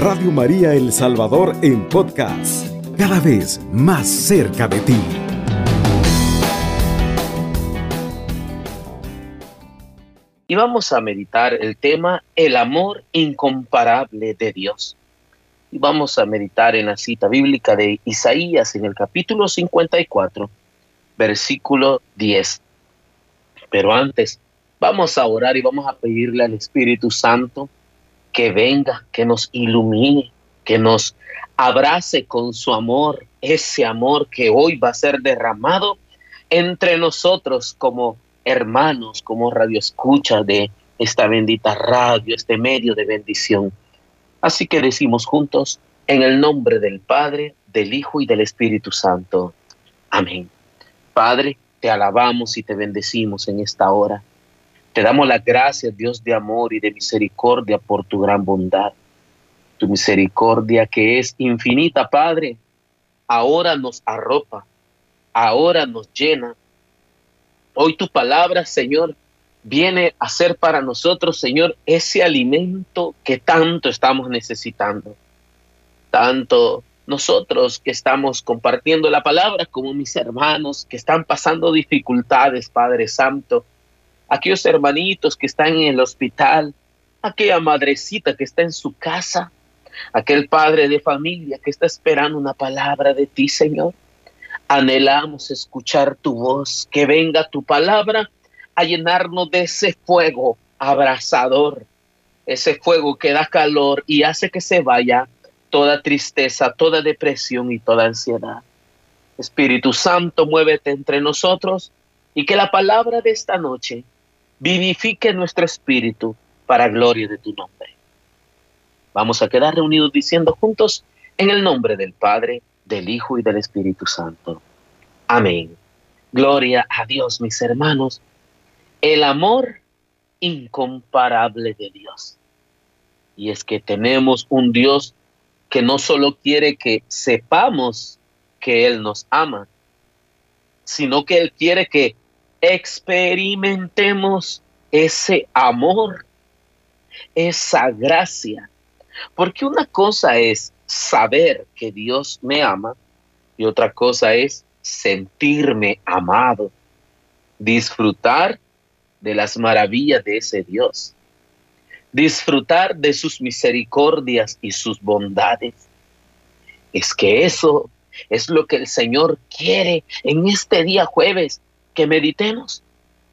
Radio María El Salvador en podcast, cada vez más cerca de ti. Y vamos a meditar el tema El amor incomparable de Dios. Y vamos a meditar en la cita bíblica de Isaías en el capítulo 54, versículo 10. Pero antes, vamos a orar y vamos a pedirle al Espíritu Santo que venga, que nos ilumine, que nos abrace con su amor, ese amor que hoy va a ser derramado entre nosotros como hermanos, como radioescuchas de esta bendita radio, este medio de bendición. Así que decimos juntos, en el nombre del Padre, del Hijo y del Espíritu Santo. Amén. Padre, te alabamos y te bendecimos en esta hora. Te damos las gracias, Dios de amor y de misericordia, por tu gran bondad. Tu misericordia que es infinita, Padre, ahora nos arropa, ahora nos llena. Hoy tu palabra, Señor, viene a ser para nosotros, Señor, ese alimento que tanto estamos necesitando. Tanto nosotros que estamos compartiendo la palabra como mis hermanos que están pasando dificultades, Padre Santo, aquellos hermanitos que están en el hospital, aquella madrecita que está en su casa, aquel padre de familia que está esperando una palabra de ti, Señor. Anhelamos escuchar tu voz, que venga tu palabra a llenarnos de ese fuego abrasador, ese fuego que da calor y hace que se vaya toda tristeza, toda depresión y toda ansiedad. Espíritu Santo, muévete entre nosotros y que la palabra de esta noche vivifique nuestro espíritu para gloria de tu nombre. Vamos a quedar reunidos diciendo juntos en el nombre del Padre, del Hijo y del Espíritu Santo. Amén. Gloria a Dios, mis hermanos. El amor incomparable de Dios. Y es que tenemos un Dios que no solo quiere que sepamos que Él nos ama, sino que Él quiere que experimentemos ese amor, esa gracia. Porque una cosa es saber que Dios me ama y otra cosa es sentirme amado, disfrutar de las maravillas de ese Dios, disfrutar de sus misericordias y sus bondades. Es que eso es lo que el Señor quiere en este día jueves que meditemos.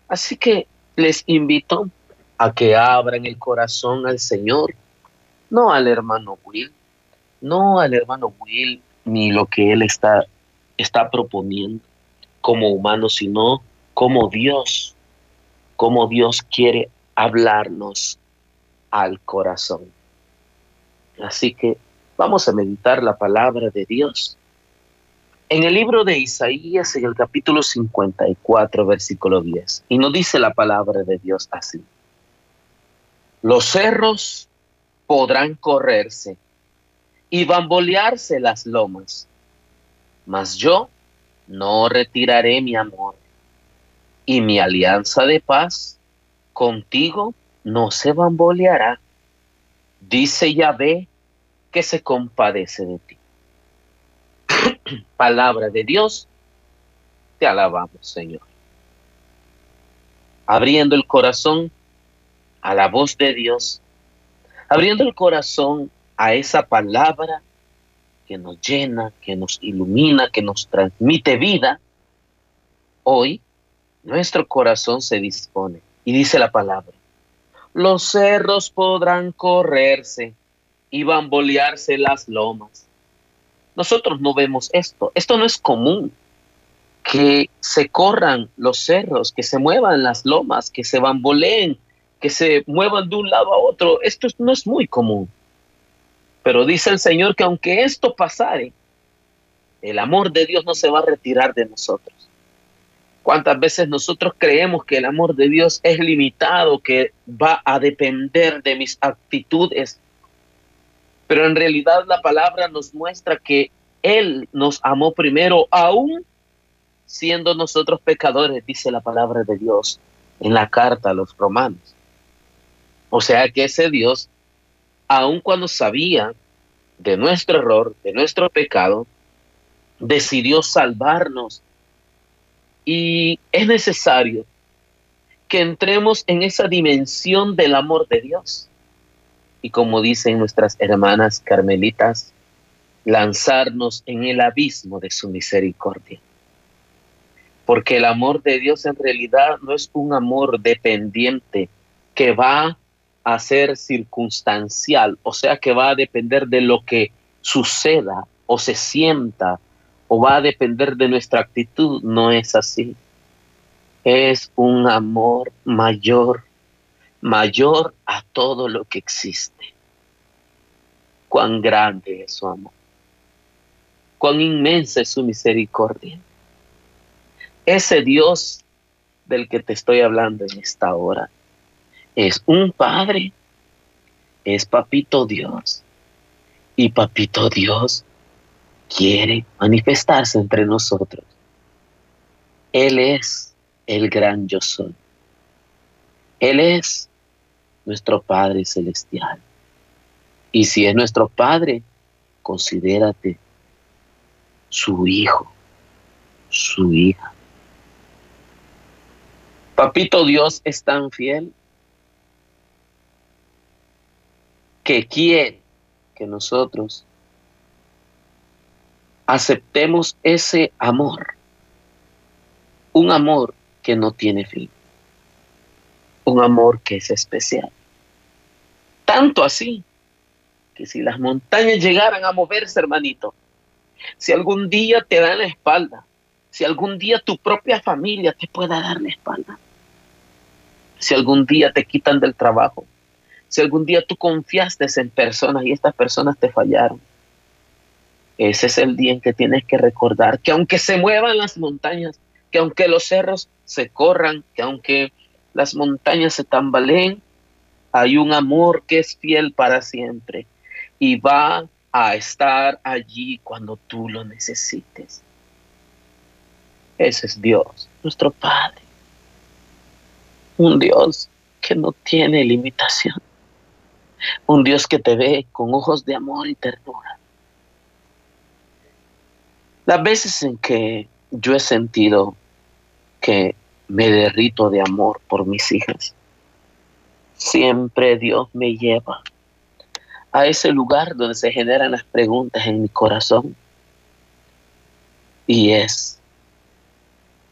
Así que les invito a que abran el corazón al Señor, no al hermano Will, no al hermano Will ni lo que él está, está proponiendo como humano, sino como Dios, como Dios quiere hablarnos al corazón. Así que vamos a meditar la palabra de Dios en el libro de Isaías, en el capítulo 54, versículo 10, y nos dice la palabra de Dios así. Los cerros podrán correrse y bambolearse las lomas, mas yo no retiraré mi amor y mi alianza de paz contigo no se bamboleará. Dice Yahvé que se compadece de ti palabra de Dios, te alabamos, Señor. Abriendo el corazón a la voz de Dios, abriendo el corazón a esa palabra que nos llena, que nos ilumina, que nos transmite vida, hoy nuestro corazón se dispone y dice la palabra, los cerros podrán correrse y bambolearse las lomas nosotros no vemos esto. Esto no es común. Que se corran los cerros, que se muevan las lomas, que se bamboleen, que se muevan de un lado a otro. Esto no es muy común. Pero dice el Señor que aunque esto pasare, el amor de Dios no se va a retirar de nosotros. ¿Cuántas veces nosotros creemos que el amor de Dios es limitado, que va a depender de mis actitudes, pero en realidad la palabra nos muestra que Él nos amó primero, aún siendo nosotros pecadores, dice la palabra de Dios en la carta a los romanos. O sea que ese Dios, aun cuando sabía de nuestro error, de nuestro pecado, decidió salvarnos. Y es necesario que entremos en esa dimensión del amor de Dios. Y como dicen nuestras hermanas carmelitas, lanzarnos en el abismo de su misericordia. Porque el amor de Dios en realidad no es un amor dependiente que va a ser circunstancial, o sea que va a depender de lo que suceda o se sienta o va a depender de nuestra actitud. No es así es un amor mayor, mayor a todo lo que existe. Cuán grande es su amor, cuán inmensa es su misericordia. Ese Dios del que te estoy hablando en esta hora es un Padre, es Papito Dios. Y Papito Dios quiere manifestarse entre nosotros. Él es el gran yo soy. Él es nuestro Padre Celestial. Y si es nuestro Padre, considérate su hijo, su hija. Papito Dios es tan fiel que quiere que nosotros aceptemos ese amor, un amor que no tiene fin. Un amor que es especial. Tanto así que si las montañas llegaran a moverse, hermanito, si algún día te dan la espalda, si algún día tu propia familia te pueda dar la espalda, si algún día te quitan del trabajo, si algún día tú confiaste en personas y estas personas te fallaron, ese es el día en que tienes que recordar que aunque se muevan las montañas, que aunque los cerros se corran, que aunque las montañas se tambaleen, hay un amor que es fiel para siempre y va a estar allí cuando tú lo necesites. Ese es Dios, nuestro Padre. Un Dios que no tiene limitación. Un Dios que te ve con ojos de amor y ternura. Las veces en que yo he sentido que me derrito de amor por mis hijas. Siempre Dios me lleva a ese lugar donde se generan las preguntas en mi corazón. Y es,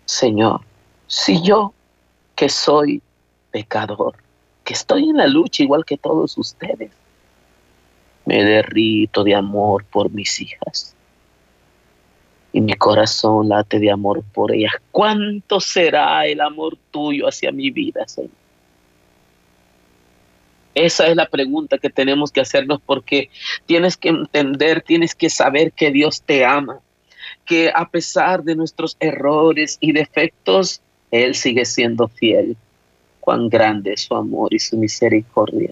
Señor, si yo que soy pecador, que estoy en la lucha igual que todos ustedes, me derrito de amor por mis hijas y mi corazón late de amor por ellas. ¿Cuánto será el amor tuyo hacia mi vida, Señor? Esa es la pregunta que tenemos que hacernos porque tienes que entender, tienes que saber que Dios te ama, que a pesar de nuestros errores y defectos, Él sigue siendo fiel. Cuán grande es su amor y su misericordia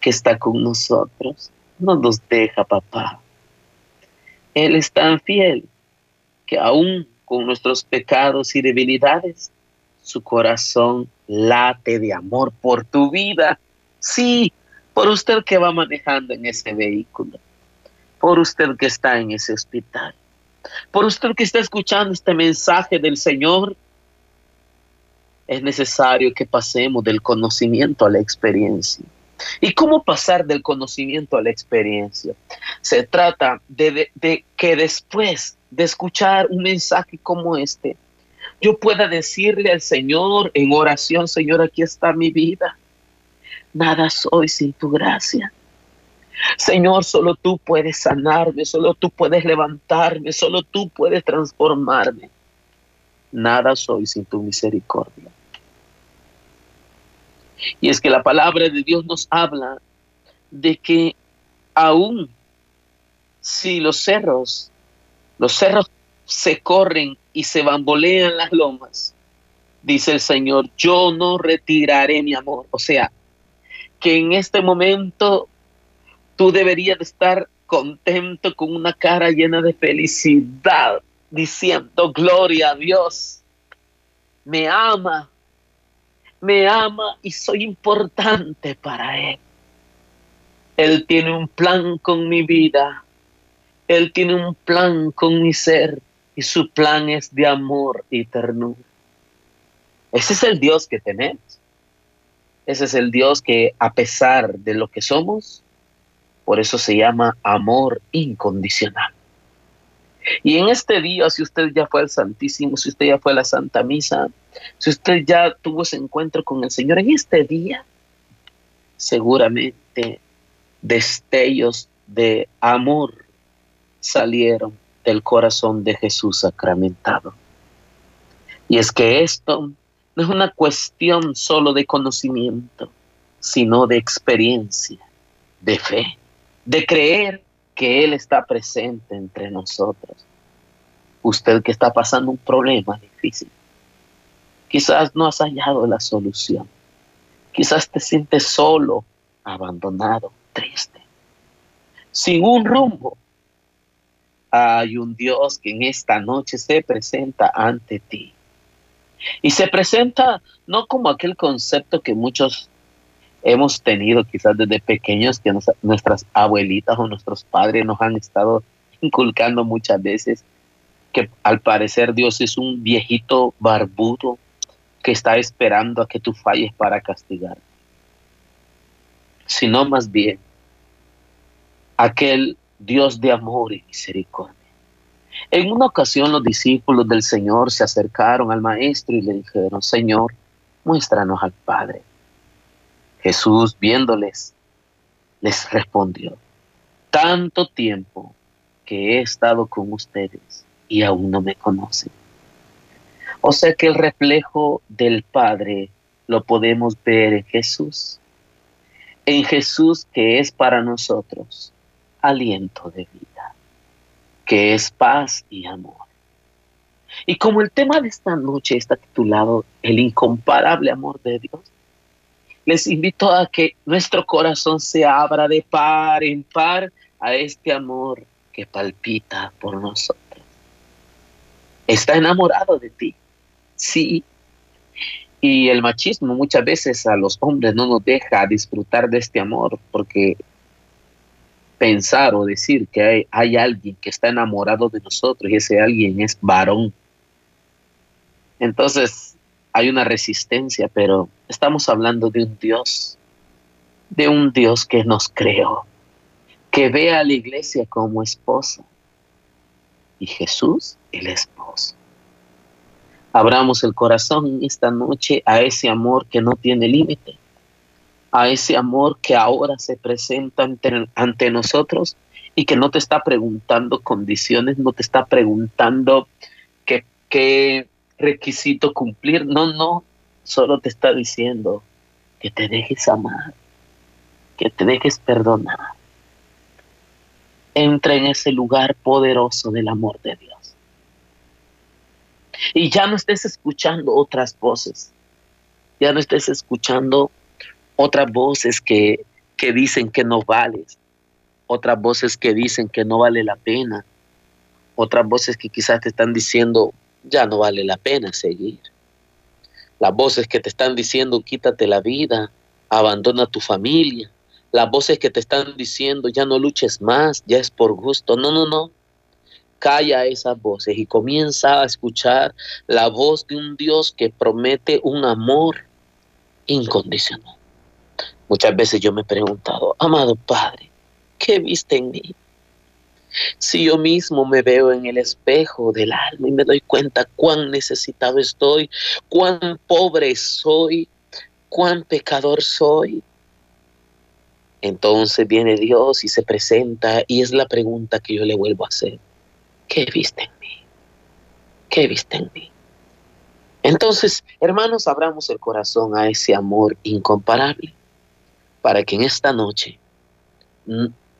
que está con nosotros. No nos deja, papá. Él es tan fiel que aún con nuestros pecados y debilidades, su corazón late de amor por tu vida. Sí, por usted que va manejando en ese vehículo, por usted que está en ese hospital, por usted que está escuchando este mensaje del Señor. Es necesario que pasemos del conocimiento a la experiencia. ¿Y cómo pasar del conocimiento a la experiencia? Se trata de, que después de escuchar un mensaje como este, yo pueda decirle al Señor en oración, Señor, aquí está mi vida. Nada soy sin tu gracia. Señor, solo tú puedes sanarme, solo tú puedes levantarme, solo tú puedes transformarme. Nada soy sin tu misericordia. Y es que la palabra de Dios nos habla de que aún si los cerros, los cerros se corren y se bambolean las lomas, dice el Señor, yo no retiraré mi amor. O sea, que en este momento tú deberías estar contento con una cara llena de felicidad, diciendo, gloria a Dios, me ama, me ama y soy importante para Él. Él tiene un plan con mi vida. Él tiene un plan con mi ser y su plan es de amor y ternura. Ese es el Dios que tenemos. Ese es el Dios que a pesar de lo que somos, por eso se llama amor incondicional. Y en este día, si usted ya fue al Santísimo, si usted ya fue a la Santa Misa, si usted ya tuvo ese encuentro con el Señor, en este día, seguramente destellos de amor salieron del corazón de Jesús sacramentado. Y es que esto no es una cuestión solo de conocimiento, sino de experiencia, de fe, de creer que Él está presente entre nosotros. Usted que está pasando un problema difícil, quizás no has hallado la solución, quizás te sientes solo, abandonado, triste, sin un rumbo. Hay un Dios que en esta noche se presenta ante ti. Y se presenta no como aquel concepto que muchos hemos tenido quizás desde pequeños que nuestras abuelitas o nuestros padres nos han estado inculcando muchas veces que al parecer Dios es un viejito barbudo que está esperando a que tú falles para castigar, sino más bien aquel Dios de amor y misericordia. En una ocasión los discípulos del Señor se acercaron al Maestro y le dijeron, Señor, muéstranos al Padre. Jesús, viéndoles, les respondió, tanto tiempo que he estado con ustedes y aún no me conocen. O sea que el reflejo del Padre lo podemos ver en Jesús, en Jesús que es para nosotros aliento de vida, que es paz y amor. Y como el tema de esta noche está titulado El incomparable amor de Dios, les invito a que nuestro corazón se abra de par en par a este amor que palpita por nosotros. Está enamorado de ti, sí. Y el machismo muchas veces a los hombres no nos deja disfrutar de este amor porque pensar o decir que hay, alguien que está enamorado de nosotros y ese alguien es varón. Entonces, hay una resistencia, pero estamos hablando de un Dios, de un Dios que nos creó, que ve a la iglesia como esposa y Jesús el esposo. Abramos el corazón esta noche a ese amor que no tiene límite, a ese amor que ahora se presenta ante, nosotros y que no te está preguntando condiciones, no te está preguntando qué, qué requisito cumplir. No, no, solo te está diciendo que te dejes amar, que te dejes perdonar. Entra en ese lugar poderoso del amor de Dios. Y ya no estés escuchando otras voces, ya no estés escuchando otras voces que, que dicen que no vales, otras voces que dicen que no vale la pena, otras voces que quizás te están diciendo ya no vale la pena seguir. Las voces que te están diciendo quítate la vida, abandona tu familia. Las voces que te están diciendo ya no luches más, ya es por gusto. No, no, no. Calla esas voces y comienza a escuchar la voz de un Dios que promete un amor incondicional. Muchas veces yo me he preguntado, amado Padre, ¿qué viste en mí? Si yo mismo me veo en el espejo del alma y me doy cuenta cuán necesitado estoy, cuán pobre soy, cuán pecador soy, entonces viene Dios y se presenta y es la pregunta que yo le vuelvo a hacer. ¿Qué viste en mí? ¿Qué viste en mí? Entonces, hermanos, abramos el corazón a ese amor incomparable para que en esta noche,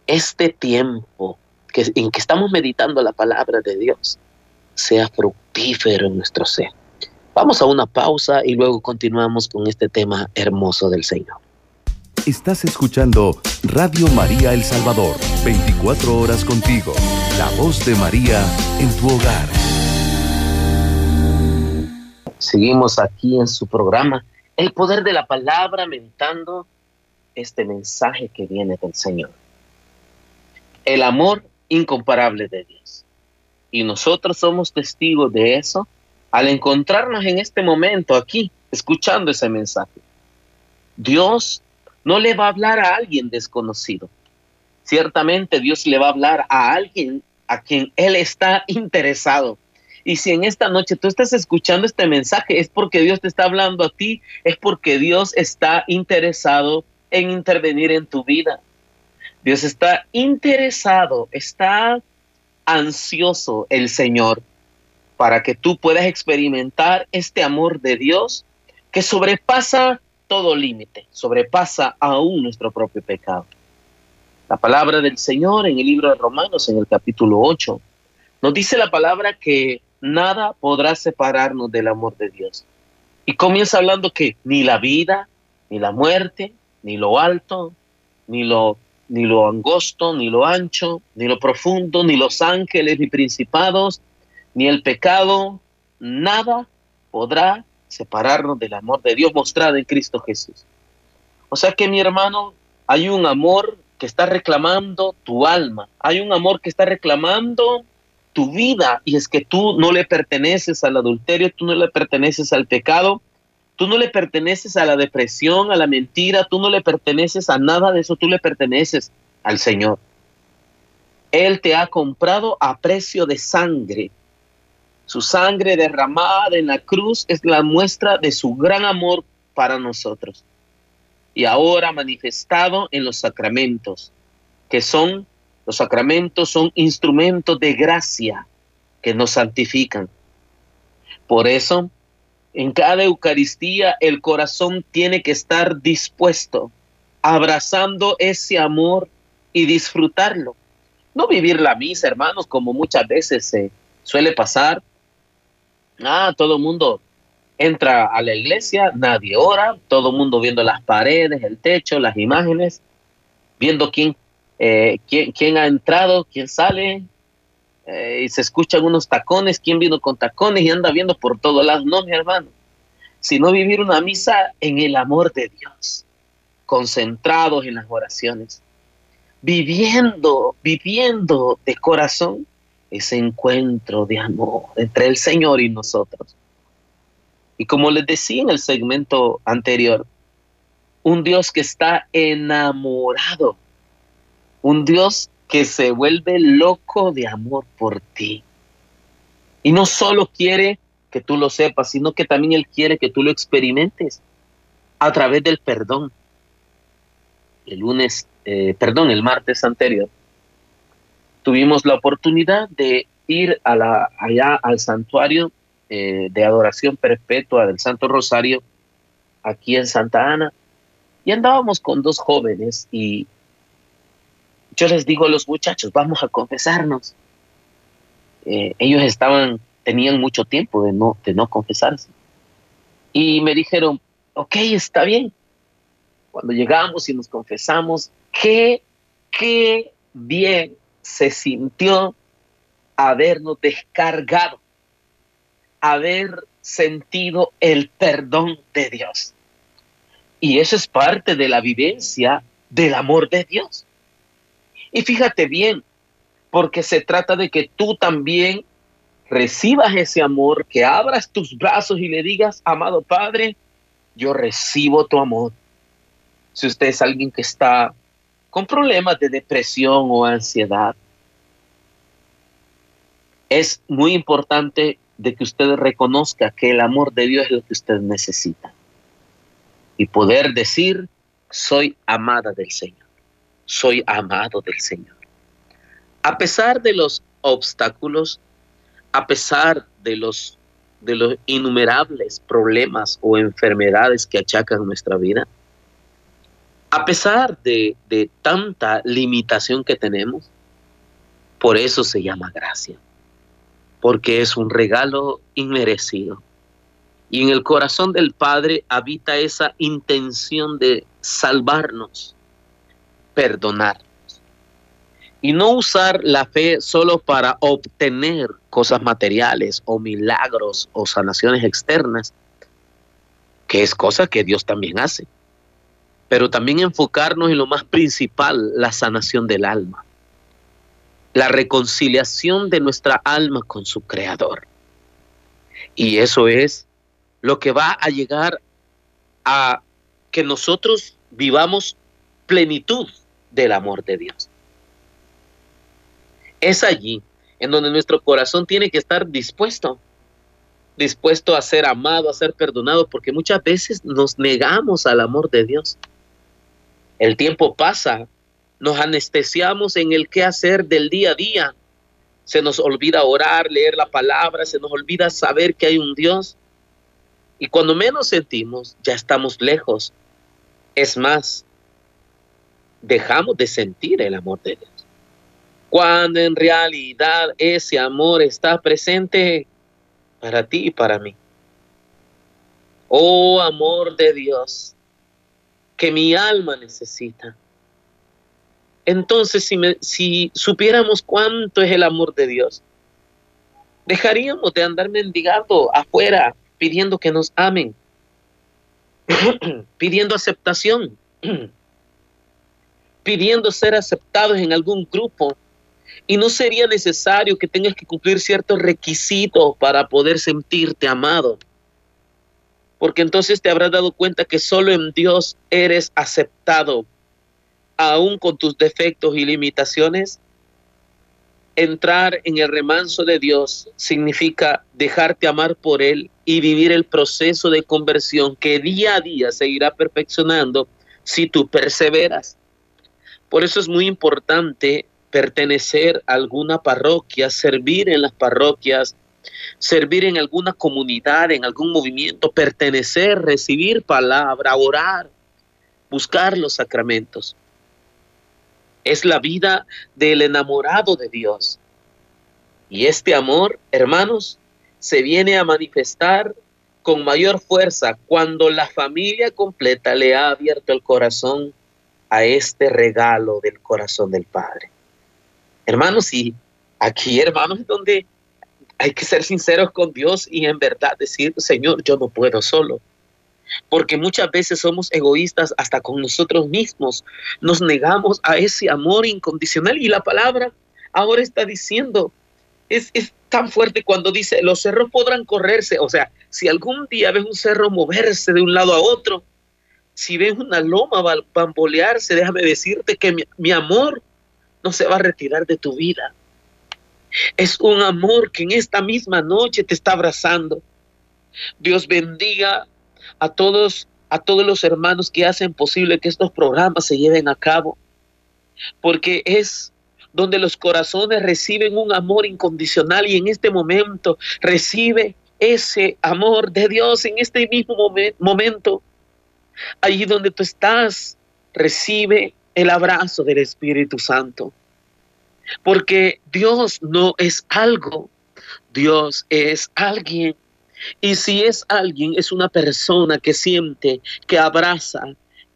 este tiempo que, en que estamos meditando la palabra de Dios sea fructífero en nuestro ser. Vamos a una pausa y luego continuamos con este tema hermoso del Señor. Estás escuchando Radio María El Salvador, 24 horas contigo, la voz de María en tu hogar. Seguimos aquí en su programa, El Poder de la Palabra, mentando este mensaje que viene del Señor. El amor incomparable de Dios. Y nosotros somos testigos de eso al encontrarnos en este momento aquí, escuchando ese mensaje. Dios no le va a hablar a alguien desconocido. Ciertamente Dios le va a hablar a alguien a quien Él está interesado. Y si en esta noche tú estás escuchando este mensaje, es porque Dios te está hablando a ti, es porque Dios está interesado en intervenir en tu vida. Dios está interesado, está ansioso el Señor para que tú puedas experimentar este amor de Dios que sobrepasa todo límite, sobrepasa aún nuestro propio pecado. La palabra del Señor en el libro de Romanos, en el capítulo 8, nos dice la palabra que nada podrá separarnos del amor de Dios. Y comienza hablando que ni la vida, ni la muerte, ni lo alto, ni lo, ni lo angosto, ni lo ancho, ni lo profundo, ni los ángeles, ni principados, ni el pecado, nada podrá separarnos del amor de Dios mostrado en Cristo Jesús. O sea que mi hermano, hay un amor que está reclamando tu alma, hay un amor que está reclamando tu vida y es que tú no le perteneces al adulterio, tú no le perteneces al pecado, tú no le perteneces a la depresión, a la mentira, tú no le perteneces a nada de eso, tú le perteneces al Señor. Él te ha comprado a precio de sangre. Su sangre derramada en la cruz es la muestra de su gran amor para nosotros. Y ahora manifestado en los sacramentos, que son los sacramentos son instrumentos de gracia que nos santifican. Por eso, en cada Eucaristía el corazón tiene que estar dispuesto, abrazando ese amor y disfrutarlo. No vivir la misa, hermanos, como muchas veces se suele pasar. Ah, todo el mundo entra a la iglesia, nadie ora, todo el mundo viendo las paredes, el techo, las imágenes, viendo quién eh, ¿quién, ha entrado, quién sale, eh, y se escuchan unos tacones, quién vino con tacones y anda viendo por todos lados. No, mi hermano, sino vivir una misa en el amor de Dios, concentrados en las oraciones, viviendo, viviendo de corazón ese encuentro de amor entre el Señor y nosotros. Y como les decía en el segmento anterior, un Dios que está enamorado un Dios que se vuelve loco de amor por ti. Y no solo quiere que tú lo sepas, sino que también Él quiere que tú lo experimentes a través del perdón. El lunes, eh, perdón, el martes anterior, tuvimos la oportunidad de ir a la, allá al santuario eh, de adoración perpetua del Santo Rosario, aquí en Santa Ana, y andábamos con dos jóvenes y yo les digo a los muchachos, vamos a confesarnos. Eh, ellos estaban, tenían mucho tiempo de no, de no confesarse. Y me dijeron, ok, está bien. Cuando llegamos y nos confesamos, qué, qué bien se sintió habernos descargado, haber sentido el perdón de Dios. Y eso es parte de la vivencia del amor de Dios. Y fíjate bien, porque se trata de que tú también recibas ese amor, que abras tus brazos y le digas, amado Padre, yo recibo tu amor. Si usted es alguien que está con problemas de depresión o ansiedad, es muy importante de que usted reconozca que el amor de Dios es lo que usted necesita. Y poder decir, soy amada del Señor soy amado del Señor. A pesar de los obstáculos, a pesar de los, innumerables problemas o enfermedades que achacan nuestra vida, a pesar de, de tanta limitación que tenemos, por eso se llama gracia, porque es un regalo inmerecido. Y en el corazón del Padre habita esa intención de salvarnos, perdonar. Y no usar la fe solo para obtener cosas materiales o milagros o sanaciones externas, que es cosa que Dios también hace. pero también enfocarnos en lo más principal, la sanación del alma, la reconciliación de nuestra alma con su creador. Y eso es lo que va a llegar a que nosotros vivamos plenitud del amor de Dios. Es allí en donde nuestro corazón tiene que estar dispuesto, dispuesto a ser amado, a ser perdonado, porque muchas veces nos negamos al amor de Dios. El tiempo pasa, nos anestesiamos en el qué hacer del día a día. Se nos olvida orar, leer la palabra, se nos olvida saber que hay un Dios. Y cuando menos sentimos, ya estamos lejos. Es más, dejamos de sentir el amor de Dios. Cuando en realidad ese amor está presente para ti y para mí. Oh amor de Dios, que mi alma necesita. Entonces, si, si supiéramos cuánto es el amor de Dios, dejaríamos de andar mendigando afuera pidiendo que nos amen, pidiendo aceptación, pidiendo ser aceptados en algún grupo. Y no sería necesario que tengas que cumplir ciertos requisitos para poder sentirte amado porque entonces te habrás dado cuenta que solo en Dios eres aceptado, aún con tus defectos y limitaciones. Entrar en el remanso de Dios significa dejarte amar por Él y vivir el proceso de conversión que día a día se irá perfeccionando si tú perseveras. Por eso es muy importante pertenecer a alguna parroquia, servir en las parroquias, servir en alguna comunidad, en algún movimiento, pertenecer, recibir palabra, orar, buscar los sacramentos. Es la vida del enamorado de Dios. Y este amor, hermanos, se viene a manifestar con mayor fuerza cuando la familia completa le ha abierto el corazón a este regalo del corazón del Padre. Hermanos, y aquí, hermanos, es donde hay que ser sinceros con Dios y en verdad decir, Señor, yo no puedo solo. Porque muchas veces somos egoístas hasta con nosotros mismos. Nos negamos a ese amor incondicional y la palabra ahora está diciendo, es, es tan fuerte cuando dice, los cerros podrán correrse. O sea, si algún día ves un cerro moverse de un lado a otro, si ves una loma bambolearse, déjame decirte que mi, amor no se va a retirar de tu vida. Es un amor que en esta misma noche te está abrazando. Dios bendiga a todos, a todos los hermanos que hacen posible que estos programas se lleven a cabo, porque es donde los corazones reciben un amor incondicional y en este momento recibe ese amor de Dios en este mismo momento. Allí donde tú estás, recibe el abrazo del Espíritu Santo. Porque Dios no es algo, Dios es alguien. Y si es alguien, es una persona que siente, que abraza,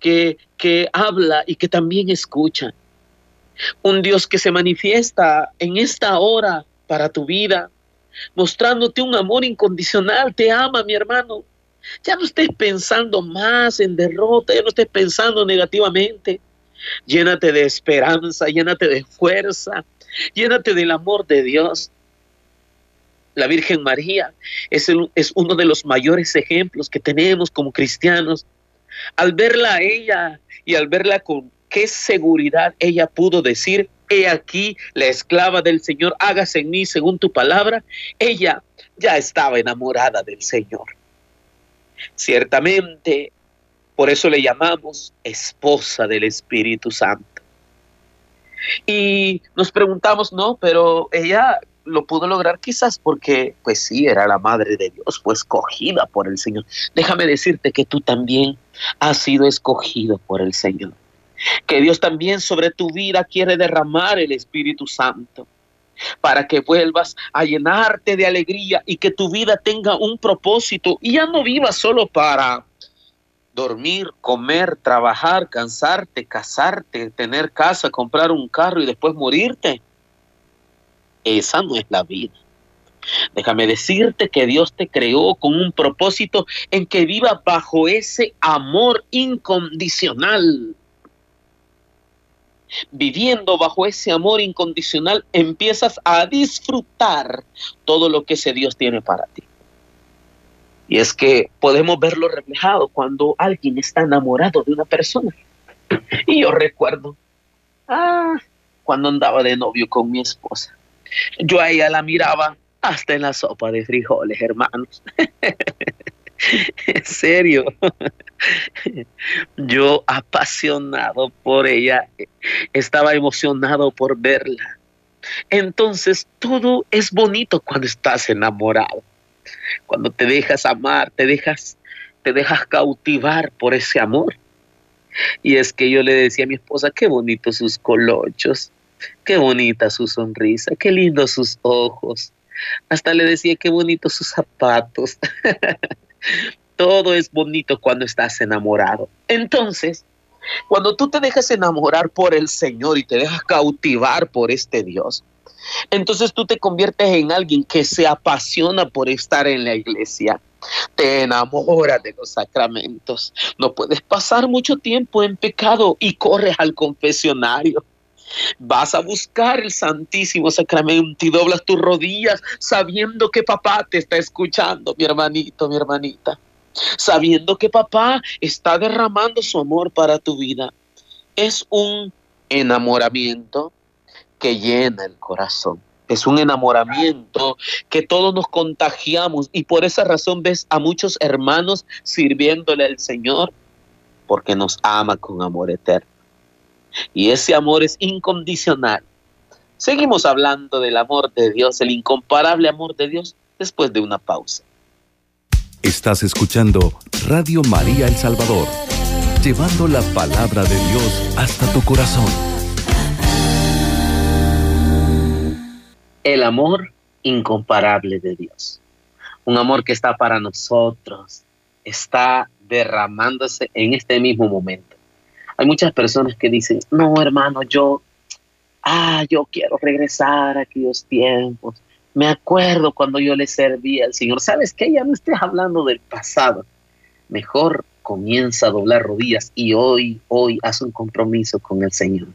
que, que habla y que también escucha. Un Dios que se manifiesta en esta hora para tu vida, mostrándote un amor incondicional. Te ama, mi hermano. Ya no estés pensando más en derrota, ya no estés pensando negativamente. Llénate de esperanza, llénate de fuerza, llénate del amor de Dios. La Virgen María es, es uno de los mayores ejemplos que tenemos como cristianos. Al verla a ella y al verla con qué seguridad ella pudo decir, he aquí la esclava del Señor, hágase en mí según tu palabra, ella ya estaba enamorada del Señor. Ciertamente por eso le llamamos esposa del Espíritu Santo. Y nos preguntamos, no, pero ella lo pudo lograr quizás porque, pues sí, era la madre de Dios, fue escogida por el Señor. Déjame decirte que tú también has sido escogido por el Señor. Que Dios también sobre tu vida quiere derramar el Espíritu Santo para que vuelvas a llenarte de alegría y que tu vida tenga un propósito y ya no vivas solo para dormir, comer, trabajar, cansarte, casarte, tener casa, comprar un carro y después morirte. Esa no es la vida. Déjame decirte que Dios te creó con un propósito en que viva bajo ese amor incondicional. Viviendo bajo ese amor incondicional, empiezas a disfrutar todo lo que ese Dios tiene para ti. Y es que podemos verlo reflejado cuando alguien está enamorado de una persona. Y yo recuerdo, ah, cuando andaba de novio con mi esposa. Yo a ella la miraba hasta en la sopa de frijoles, hermanos. en serio. Yo apasionado por ella, estaba emocionado por verla. Entonces todo es bonito cuando estás enamorado. Cuando te dejas amar, te dejas te dejas cautivar por ese amor. Y es que yo le decía a mi esposa, qué bonitos sus colochos, qué bonita su sonrisa, qué lindos sus ojos. Hasta le decía qué bonitos sus zapatos. Todo es bonito cuando estás enamorado. Entonces, cuando tú te dejas enamorar por el Señor y te dejas cautivar por este Dios, entonces tú te conviertes en alguien que se apasiona por estar en la iglesia. Te enamoras de los sacramentos. No puedes pasar mucho tiempo en pecado y corres al confesionario. Vas a buscar el Santísimo Sacramento y doblas tus rodillas sabiendo que papá te está escuchando, mi hermanito, mi hermanita. Sabiendo que papá está derramando su amor para tu vida. Es un enamoramiento que llena el corazón. Es un enamoramiento que todos nos contagiamos y por esa razón ves a muchos hermanos sirviéndole al Señor porque nos ama con amor eterno. Y ese amor es incondicional. Seguimos hablando del amor de Dios, el incomparable amor de Dios, después de una pausa. Estás escuchando Radio María El Salvador, llevando la palabra de Dios hasta tu corazón. El amor incomparable de Dios. Un amor que está para nosotros, está derramándose en este mismo momento hay muchas personas que dicen, no, hermano, yo, ah, yo quiero regresar a aquellos tiempos. Me acuerdo cuando yo le servía al Señor. ¿Sabes qué? Ya no estés hablando del pasado. Mejor comienza a doblar rodillas y hoy, hoy haz un compromiso con el Señor.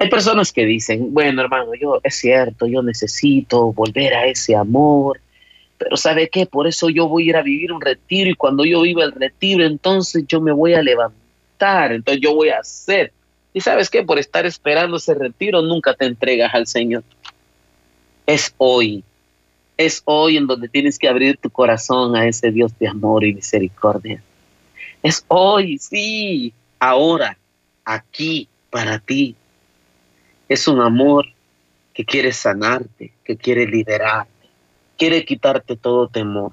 Hay personas que dicen, bueno, hermano, yo es cierto, yo necesito volver a ese amor, pero ¿sabe qué? Por eso yo voy a ir a vivir un retiro y cuando yo viva el retiro, entonces yo me voy a levantar entonces yo voy a hacer. Y sabes que por estar esperando ese retiro nunca te entregas al Señor. Es hoy, es hoy en donde tienes que abrir tu corazón a ese Dios de amor y misericordia. Es hoy, sí, ahora, aquí, para ti. Es un amor que quiere sanarte, que quiere liberarte, quiere quitarte todo temor.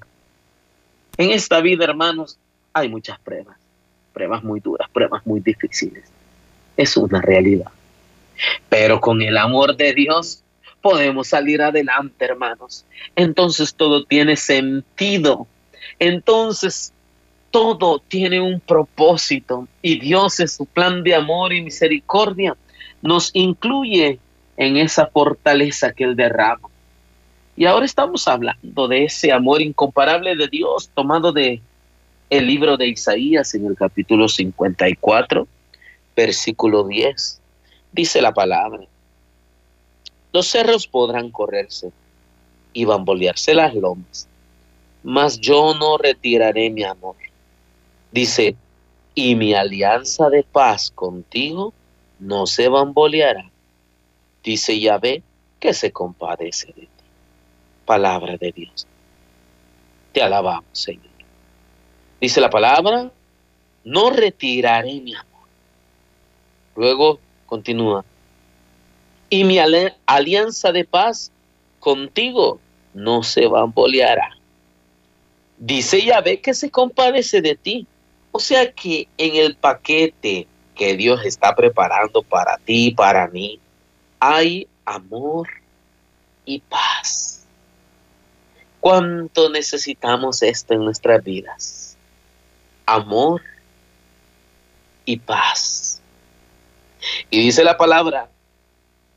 En esta vida, hermanos, hay muchas pruebas pruebas muy duras, pruebas muy difíciles. Es una realidad. Pero con el amor de Dios podemos salir adelante, hermanos. Entonces todo tiene sentido. Entonces todo tiene un propósito y Dios en su plan de amor y misericordia nos incluye en esa fortaleza que Él derrama. Y ahora estamos hablando de ese amor incomparable de Dios tomado de el libro de Isaías en el capítulo 54, versículo 10. Dice la palabra, los cerros podrán correrse y bambolearse las lomas, mas yo no retiraré mi amor. Dice, y mi alianza de paz contigo no se bamboleará. Dice Yahvé que se compadece de ti. Palabra de Dios. Te alabamos, Señor. Dice la palabra, no retiraré mi amor. Luego continúa, y mi alianza de paz contigo no se bamboleará. Dice Yahvé que se compadece de ti. O sea que en el paquete que Dios está preparando para ti y para mí, hay amor y paz. ¿Cuánto necesitamos esto en nuestras vidas? Amor y paz. Y dice la palabra,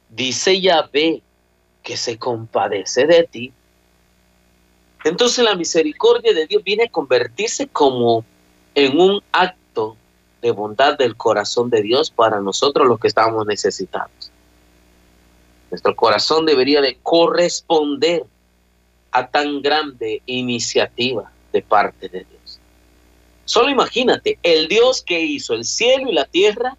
dice Yahvé que se compadece de ti. Entonces la misericordia de Dios viene a convertirse como en un acto de bondad del corazón de Dios para nosotros los que estamos necesitados. Nuestro corazón debería de corresponder a tan grande iniciativa de parte de Dios. Solo imagínate, el Dios que hizo el cielo y la tierra,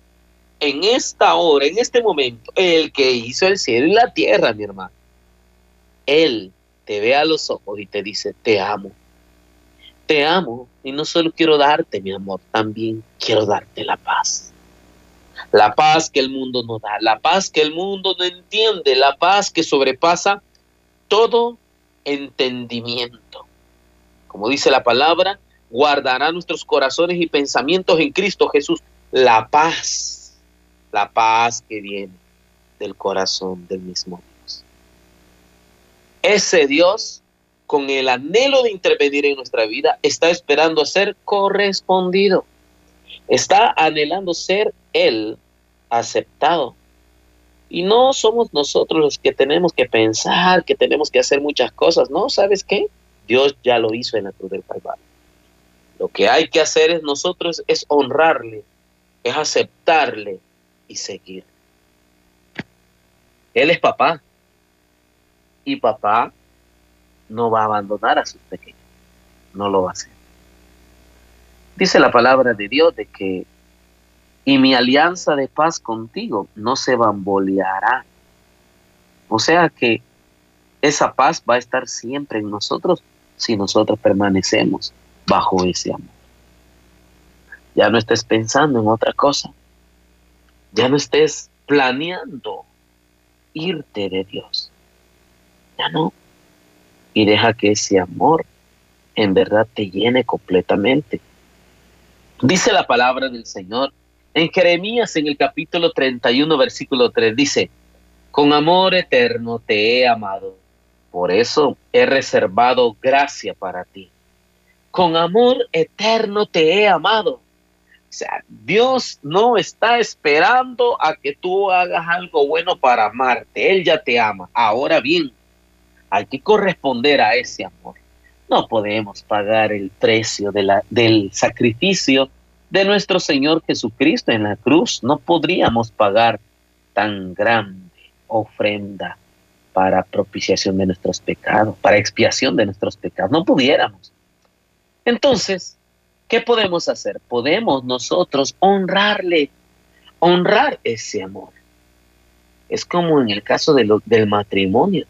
en esta hora, en este momento, el que hizo el cielo y la tierra, mi hermano, Él te ve a los ojos y te dice, te amo. Te amo y no solo quiero darte mi amor, también quiero darte la paz. La paz que el mundo no da, la paz que el mundo no entiende, la paz que sobrepasa todo entendimiento. Como dice la palabra, guardará nuestros corazones y pensamientos en Cristo Jesús. La paz, la paz que viene del corazón del mismo Dios. Ese Dios, con el anhelo de intervenir en nuestra vida, está esperando ser correspondido. Está anhelando ser Él aceptado y no somos nosotros los que tenemos que pensar, que tenemos que hacer muchas cosas. No, ¿sabes qué? Dios ya lo hizo en la cruz del Calvario. Lo que hay que hacer es nosotros es honrarle, es aceptarle y seguir. Él es papá. Y papá no va a abandonar a sus pequeños. No lo va a hacer. Dice la palabra de Dios de que y mi alianza de paz contigo no se bamboleará. O sea que esa paz va a estar siempre en nosotros si nosotros permanecemos bajo ese amor. Ya no estés pensando en otra cosa. Ya no estés planeando irte de Dios. Ya no. Y deja que ese amor en verdad te llene completamente. Dice la palabra del Señor en Jeremías, en el capítulo 31, versículo 3, dice, con amor eterno te he amado, por eso he reservado gracia para ti. Con amor eterno te he amado. O sea, Dios no está esperando a que tú hagas algo bueno para amarte. Él ya te ama. Ahora bien, hay que corresponder a ese amor. No podemos pagar el precio de del sacrificio de nuestro Señor Jesucristo en la cruz. No podríamos pagar tan grande ofrenda para propiciación de nuestros pecados, para expiación de nuestros pecados. No pudiéramos. Entonces, ¿qué podemos hacer? Podemos nosotros honrarle, honrar ese amor. Es como en el caso de del matrimonio.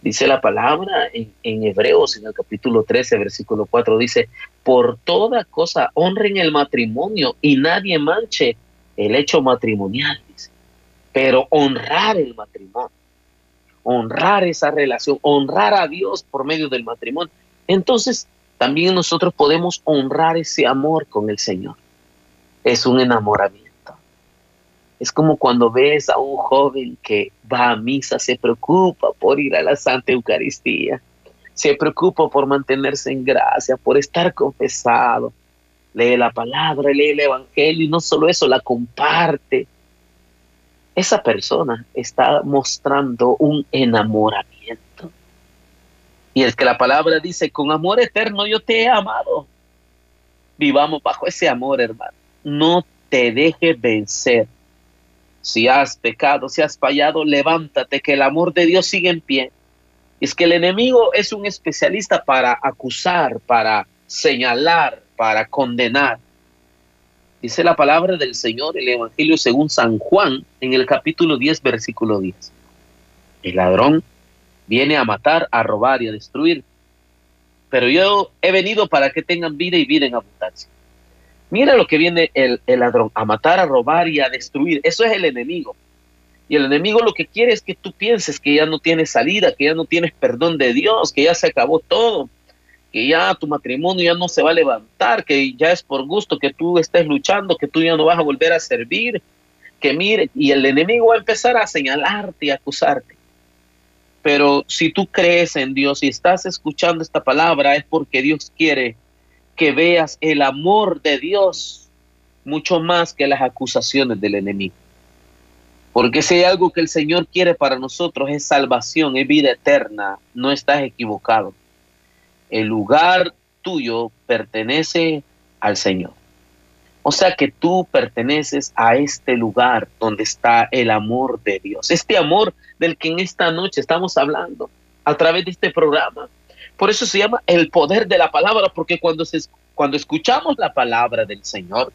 Dice la palabra en, en, Hebreos, en el capítulo 13, versículo 4, dice, por toda cosa honren el matrimonio y nadie manche el hecho matrimonial, dice. Pero honrar el matrimonio, honrar esa relación, honrar a Dios por medio del matrimonio. Entonces, también nosotros podemos honrar ese amor con el Señor. Es un enamoramiento. Es como cuando ves a un joven que va a misa, se preocupa por ir a la Santa Eucaristía, se preocupa por mantenerse en gracia, por estar confesado, lee la palabra, lee el Evangelio y no solo eso, la comparte. Esa persona está mostrando un enamoramiento. Y el que la palabra dice, con amor eterno yo te he amado. Vivamos bajo ese amor, hermano. No te dejes vencer si has pecado, si has fallado, levántate, que el amor de Dios sigue en pie. Es que el enemigo es un especialista para acusar, para señalar, para condenar. Dice la palabra del Señor, el Evangelio según San Juan, en el capítulo 10, versículo 10. El ladrón viene a matar, a robar y a destruir. Pero yo he venido para que tengan vida y vida en abundancia. Mira lo que viene el, ladrón, a matar, a robar y a destruir. Eso es el enemigo. Y el enemigo lo que quiere es que tú pienses que ya no tienes salida, que ya no tienes perdón de Dios, que ya se acabó todo, que ya tu matrimonio ya no se va a levantar, que ya es por gusto que tú estés luchando, que tú ya no vas a volver a servir, que mire, y el enemigo va a empezar a señalarte y acusarte. Pero si tú crees en Dios y estás escuchando esta palabra, es porque Dios quiere que veas el amor de Dios mucho más que las acusaciones del enemigo. Porque si hay algo que el Señor quiere para nosotros es salvación, es vida eterna, no estás equivocado. el lugar tuyo pertenece al Señor. O sea que tú perteneces a este lugar donde está el amor de Dios, este amor del que en esta noche estamos hablando a través de este programa. Por eso se llama el poder de la palabra, porque cuando, se, cuando escuchamos la palabra del Señor,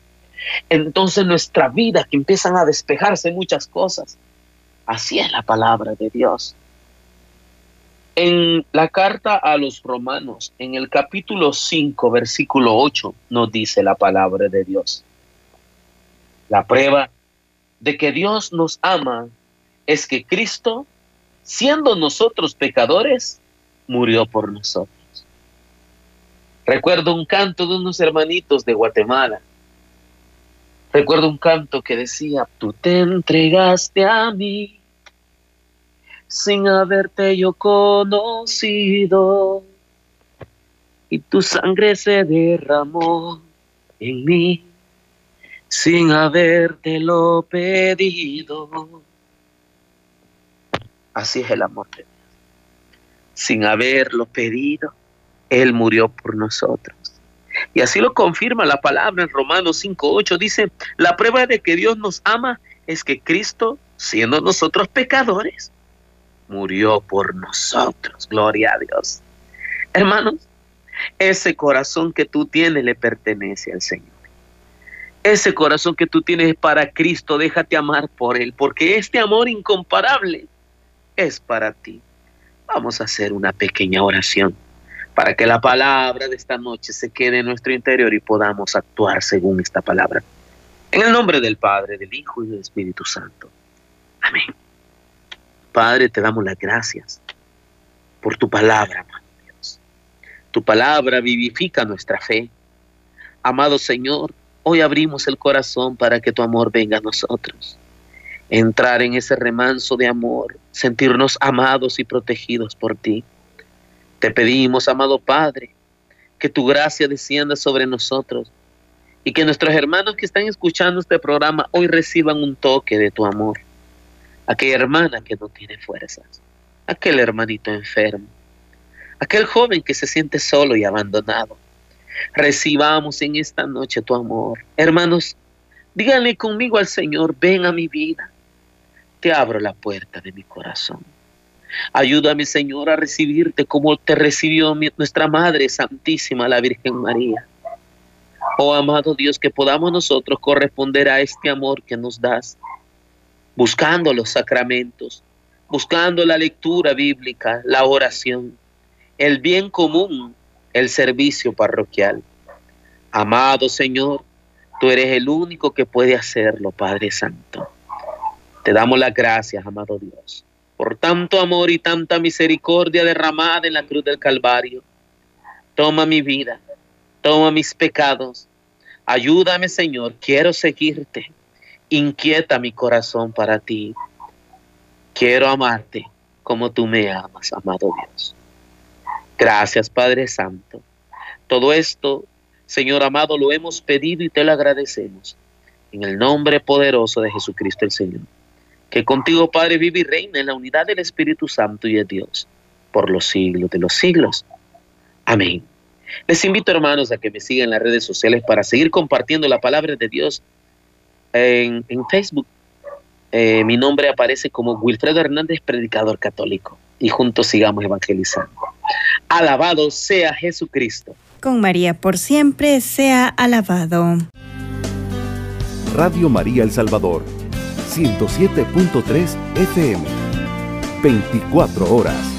entonces nuestra vida que empiezan a despejarse muchas cosas. Así es la palabra de Dios. En la carta a los romanos, en el capítulo 5, versículo 8, nos dice la palabra de Dios. La prueba de que Dios nos ama es que Cristo, siendo nosotros pecadores, murió por nosotros. Recuerdo un canto de unos hermanitos de Guatemala. Recuerdo un canto que decía, tú te entregaste a mí sin haberte yo conocido. Y tu sangre se derramó en mí sin haberte lo pedido. Así es el amor de Dios. Sin haberlo pedido, Él murió por nosotros. Y así lo confirma la palabra en Romanos 5.8. Dice, la prueba de que Dios nos ama es que Cristo, siendo nosotros pecadores, murió por nosotros. Gloria a Dios. Hermanos, ese corazón que tú tienes le pertenece al Señor. Ese corazón que tú tienes para Cristo, déjate amar por Él, porque este amor incomparable es para ti. Vamos a hacer una pequeña oración para que la palabra de esta noche se quede en nuestro interior y podamos actuar según esta palabra. En el nombre del Padre, del Hijo y del Espíritu Santo. Padre, te damos las gracias por tu palabra, amado Dios. Tu palabra vivifica nuestra fe. Amado Señor, hoy abrimos el corazón para que tu amor venga a nosotros. Entrar en ese remanso de amor, sentirnos amados y protegidos por ti. Te pedimos, amado Padre, que tu gracia descienda sobre nosotros y que nuestros hermanos que están escuchando este programa hoy reciban un toque de tu amor aquella hermana que no tiene fuerzas, aquel hermanito enfermo, aquel joven que se siente solo y abandonado. Recibamos en esta noche tu amor. Hermanos, díganle conmigo al Señor, ven a mi vida. Te abro la puerta de mi corazón. Ayúdame, Señor, a recibirte como te recibió nuestra Madre Santísima, la Virgen María. Oh amado Dios, que podamos nosotros corresponder a este amor que nos das buscando los sacramentos, buscando la lectura bíblica, la oración, el bien común, el servicio parroquial. Amado Señor, tú eres el único que puede hacerlo, Padre Santo. Te damos las gracias, amado Dios, por tanto amor y tanta misericordia derramada en la cruz del Calvario. Toma mi vida, toma mis pecados. Ayúdame, Señor, quiero seguirte inquieta mi corazón para ti. Quiero amarte como tú me amas, amado Dios. Gracias, Padre Santo. Todo esto, Señor amado, lo hemos pedido y te lo agradecemos. En el nombre poderoso de Jesucristo el Señor. Que contigo, Padre, vive y reina en la unidad del Espíritu Santo y de Dios por los siglos de los siglos. Amén. Les invito, hermanos, a que me sigan en las redes sociales para seguir compartiendo la palabra de Dios en, Facebook. Eh, mi nombre aparece como Wilfredo Hernández, predicador católico. Y juntos sigamos evangelizando. Alabado sea Jesucristo. Con María por siempre sea alabado. Radio María El Salvador, 107.3 FM, 24 horas.